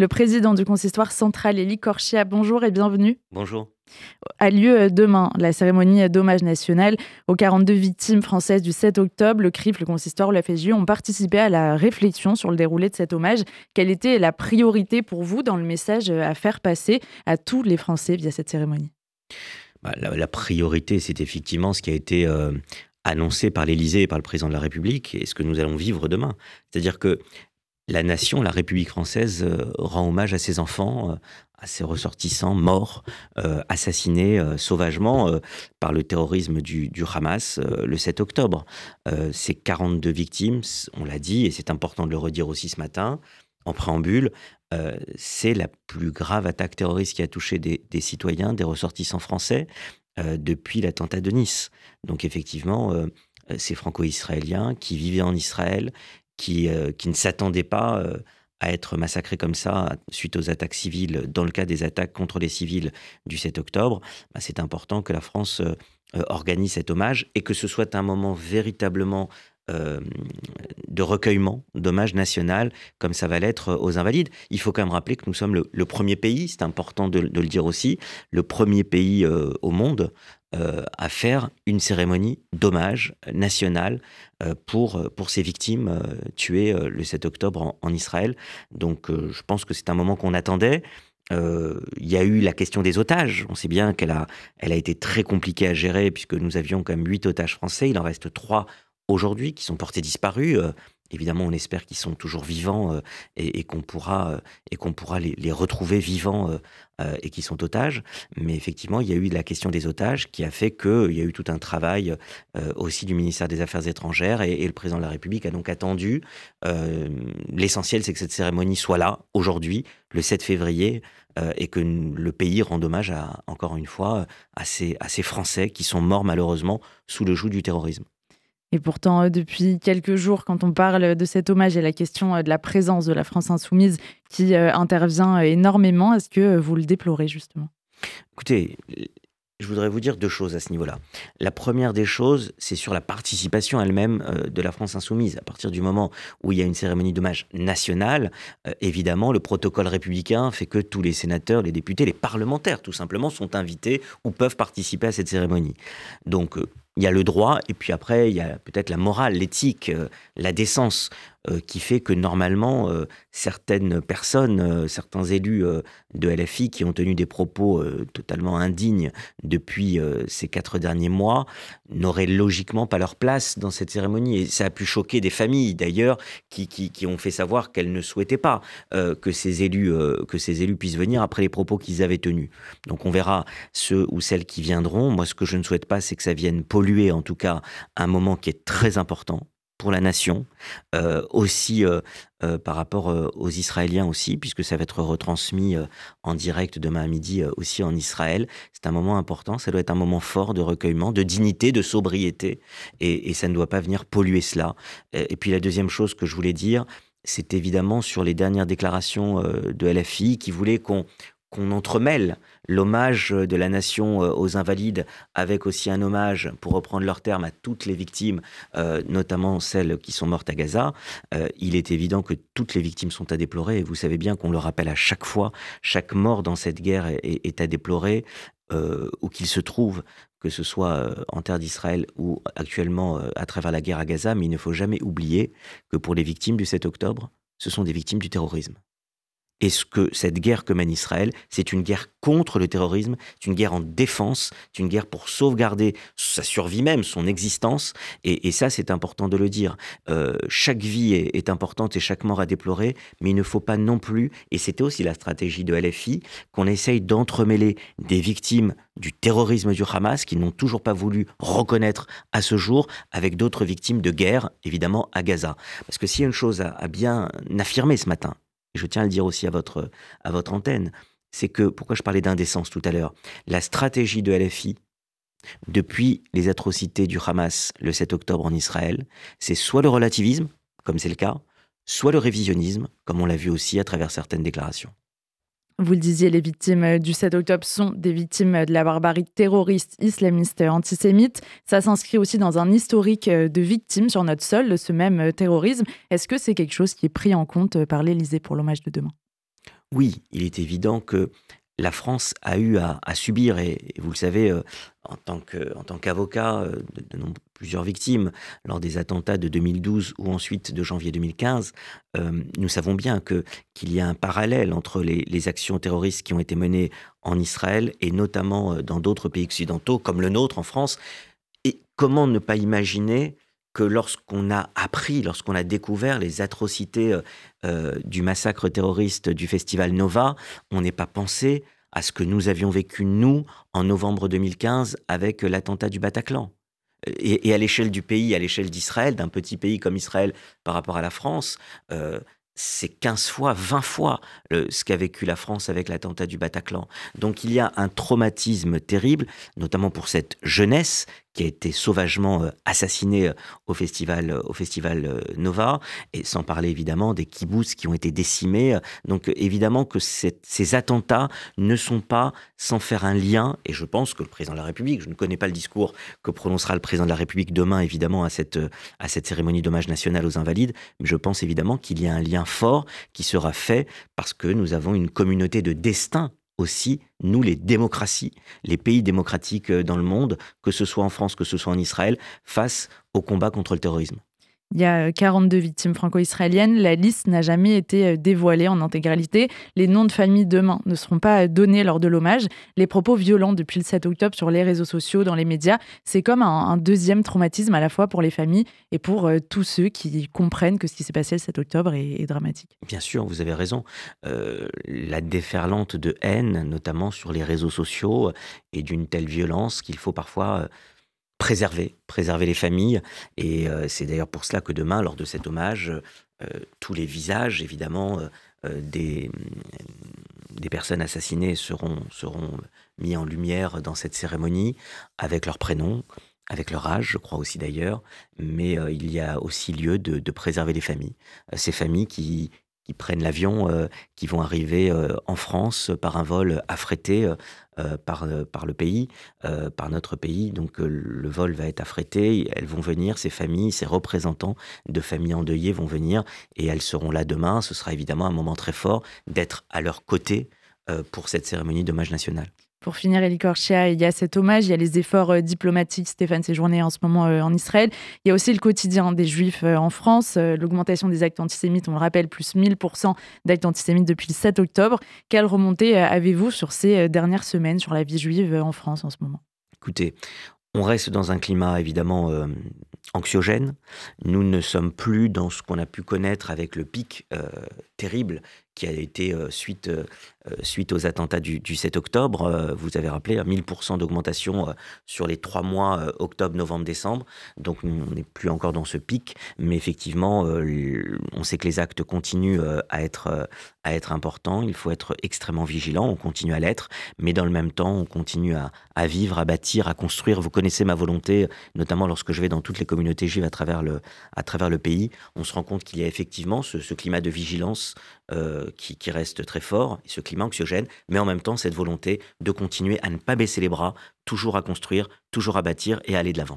Le président du consistoire central, Élie Corchia, bonjour et bienvenue. Bonjour. A lieu euh, demain la cérémonie d'hommage national aux 42 victimes françaises du 7 octobre. Le CRIF, le consistoire, la FSU ont participé à la réflexion sur le déroulé de cet hommage. Quelle était la priorité pour vous dans le message à faire passer à tous les Français via cette cérémonie? Bah, la, priorité, c'est effectivement ce qui a été euh, annoncé par l'Élysée et par le président de la République et ce que nous allons vivre demain. C'est-à-dire que la nation, la République française, euh, rend hommage à ses enfants, euh, à ses ressortissants morts, euh, assassinés sauvagement par le terrorisme du, Hamas le 7 octobre. ces 42 victimes, on l'a dit, et c'est important de le redire aussi ce matin, en préambule, c'est la plus grave attaque terroriste qui a touché des, des citoyens, des ressortissants français depuis l'attentat de Nice. Donc effectivement, ces franco-israéliens qui vivaient en Israël, qui, euh, qui ne s'attendaient pas euh, à être massacrés comme ça suite aux attaques civiles, dans le cas des attaques contre les civils du 7 octobre, bah, c'est important que la France euh, organise cet hommage et que ce soit un moment véritablement de recueillement, d'hommage national, comme ça va l'être aux Invalides. Il faut quand même rappeler que nous sommes le, premier pays, c'est important de, le dire aussi, le premier pays au monde euh, à faire une cérémonie d'hommage national euh, pour, pour ces victimes euh, tuées le 7 octobre en, Israël. Donc je pense que c'est un moment qu'on attendait. Il y a eu la question des otages. On sait bien qu'elle a, elle a été très compliquée à gérer puisque nous avions quand même huit otages français. Il en reste trois aujourd'hui qui sont portés disparus. Évidemment, on espère qu'ils sont toujours vivants euh, et, qu'on pourra, euh, et qu'on pourra les, retrouver vivants euh, et qui sont otages. Mais effectivement, il y a eu la question des otages qui a fait qu'il y a eu tout un travail aussi du ministère des Affaires étrangères et, le président de la République a donc attendu. L'essentiel, c'est que cette cérémonie soit là aujourd'hui, le 7 février, et que le pays rende hommage, à, encore une fois, à ces Français qui sont morts malheureusement sous le joug du terrorisme. Et pourtant, euh, depuis quelques jours, quand on parle de cet hommage et la question euh, de la présence de la France insoumise qui euh, intervient énormément, est-ce que vous le déplorez justement? Écoutez, je voudrais vous dire deux choses à ce niveau-là. La première des choses, c'est sur la participation elle-même de la France insoumise. À partir du moment où il y a une cérémonie d'hommage nationale, évidemment, le protocole républicain fait que tous les sénateurs, les députés, les parlementaires, tout simplement, sont invités ou peuvent participer à cette cérémonie. Donc, il y a le droit, et puis après, il y a peut-être la morale, l'éthique, euh, la décence. Euh, qui fait que normalement, euh, certaines personnes, certains élus de LFI qui ont tenu des propos totalement indignes depuis ces quatre derniers mois n'auraient logiquement pas leur place dans cette cérémonie. Et ça a pu choquer des familles d'ailleurs qui, qui, ont fait savoir qu'elles ne souhaitaient pas que, ces élus, que ces élus puissent venir après les propos qu'ils avaient tenus. Donc on verra ceux ou celles qui viendront. Moi, ce que je ne souhaite pas, c'est que ça vienne polluer en tout cas un moment qui est très important pour la nation, euh, aussi euh, euh, par rapport aux Israéliens aussi, puisque ça va être retransmis en direct demain à midi aussi en Israël. C'est un moment important, ça doit être un moment fort de recueillement, de dignité, de sobriété, et, et ça ne doit pas venir polluer cela. Et, puis la deuxième chose que je voulais dire, c'est évidemment sur les dernières déclarations de LFI qui voulaient qu'on qu'on entremêle l'hommage de la nation euh, aux invalides avec aussi un hommage, pour reprendre leur terme, à toutes les victimes, euh, notamment celles qui sont mortes à Gaza. Euh, il est évident que toutes les victimes sont à déplorer et vous savez bien qu'on le rappelle à chaque fois, chaque mort dans cette guerre est, à déplorer. où qu'il se trouve, que ce soit en terre d'Israël ou actuellement à travers la guerre à Gaza, mais il ne faut jamais oublier que pour les victimes du 7 octobre, ce sont des victimes du terrorisme. Et ce que cette guerre que mène Israël, c'est une guerre contre le terrorisme, c'est une guerre en défense, c'est une guerre pour sauvegarder sa survie même, son existence. Et, ça, c'est important de le dire. Euh, chaque vie est, importante et chaque mort à déplorer, mais il ne faut pas non plus, et c'était aussi la stratégie de LFI, qu'on essaye d'entremêler des victimes du terrorisme du Hamas qui n'ont toujours pas voulu reconnaître à ce jour avec d'autres victimes de guerre, évidemment à Gaza. Parce que s'il y a une chose à bien affirmer ce matin, je tiens à le dire aussi à votre, antenne, c'est que, pourquoi je parlais d'indécence tout à l'heure, la stratégie de LFI, depuis les atrocités du Hamas le 7 octobre en Israël, c'est soit le relativisme, comme c'est le cas, soit le révisionnisme, comme on l'a vu aussi à travers certaines déclarations. Vous le disiez, les victimes du 7 octobre sont des victimes de la barbarie terroriste islamiste antisémite. Ça s'inscrit aussi dans un historique de victimes sur notre sol ce même terrorisme. Est-ce que c'est quelque chose qui est pris en compte par l'Élysée pour l'hommage de demain? Oui, il est évident que la France a eu à, subir, et, vous le savez, euh, en tant qu'avocat euh, de, plusieurs victimes lors des attentats de 2012 ou ensuite de janvier 2015, euh, nous savons bien qu'il y a un parallèle entre les, actions terroristes qui ont été menées en Israël et notamment dans d'autres pays occidentaux comme le nôtre en France. Et comment ne pas imaginer que lorsqu'on a appris, lorsqu'on a découvert les atrocités euh, euh, du massacre terroriste du festival Nova, on n'ait pas pensé à ce que nous avions vécu, nous, en novembre 2015, avec l'attentat du Bataclan. Et, à l'échelle du pays, à l'échelle d'Israël, d'un petit pays comme Israël par rapport à la France, euh, c'est 15 fois, 20 fois ce qu'a vécu la France avec l'attentat du Bataclan. Donc il y a un traumatisme terrible, notamment pour cette jeunesse qui a été sauvagement euh, assassiné euh, au festival, euh, au festival Nova, et sans parler évidemment des kibbutz qui ont été décimés. Donc évidemment que ces attentats ne sont pas sans faire un lien, et je pense que le président de la République, je ne connais pas le discours que prononcera le président de la République demain évidemment à cette, à cette cérémonie d'hommage national aux invalides, mais je pense évidemment qu'il y a un lien fort qui sera fait parce que nous avons une communauté de destin aussi, nous, les démocraties, les pays démocratiques euh, dans le monde, que ce soit en France, que ce soit en Israël, face au combat contre le terrorisme. Il y a 42 euh, victimes franco-israéliennes. La liste n'a jamais été euh, dévoilée en intégralité. Les noms de famille demain ne seront pas euh, donnés lors de l'hommage. Les propos violents depuis le 7 octobre sur les réseaux sociaux, dans les médias, c'est comme un, deuxième traumatisme à la fois pour les familles et pour tous ceux qui comprennent que ce qui s'est passé le 7 octobre est, dramatique. Bien sûr, vous avez raison. la déferlante de haine, notamment sur les réseaux sociaux, est d'une telle violence qu'il faut parfois préserver, préserver les familles. Et euh, c'est d'ailleurs pour cela que demain, lors de cet hommage, euh, tous les visages, évidemment, euh, des, des personnes assassinées seront, seront mis en lumière dans cette cérémonie avec leurs prénoms, avec leur âge, je crois aussi d'ailleurs, mais il y a aussi lieu de préserver les familles. ces familles qui, qui prennent l'avion, qui vont arriver en France par un vol affrété euh, par, euh, par le pays, euh, par notre pays. Donc le vol va être affrété, elles vont venir, ces familles, ces représentants de familles endeuillées vont venir et elles seront là demain. Ce sera évidemment un moment très fort d'être à leur côté pour cette cérémonie d'hommage national. Pour finir, Elie Korchia, il y a cet hommage, il y a les efforts euh, diplomatiques, Stéphane séjourné en ce moment euh, en Israël. Il y a aussi le quotidien des Juifs euh, en France, l'augmentation des actes antisémites, on le rappelle, plus 1000% d'actes antisémites depuis le 7 octobre. Quelle remontée avez-vous sur ces dernières semaines sur la vie juive en France en ce moment? Écoutez, on reste dans un climat évidemment anxiogène. Nous ne sommes plus dans ce qu'on a pu connaître avec le pic terrible qui a été suite euh, suite aux attentats du, 7 octobre. Euh, vous avez rappelé 1000% d'augmentation euh, sur les trois mois octobre, novembre, décembre. Donc on n'est plus encore dans ce pic, mais effectivement, on sait que les actes continuent à être, à être importants. Il faut être extrêmement vigilant. On continue à l'être, mais dans le même temps, on continue à, à, vivre, à bâtir, à construire. Vous connaissez ma volonté, notamment lorsque je vais dans toutes les communautés juives à travers le, à travers le pays. On se rend compte qu'il y a effectivement ce climat de vigilance qui, reste très fort, ce climat anxiogène, mais en même temps cette volonté de continuer à ne pas baisser les bras, toujours à construire, toujours à bâtir et à aller de l'avant.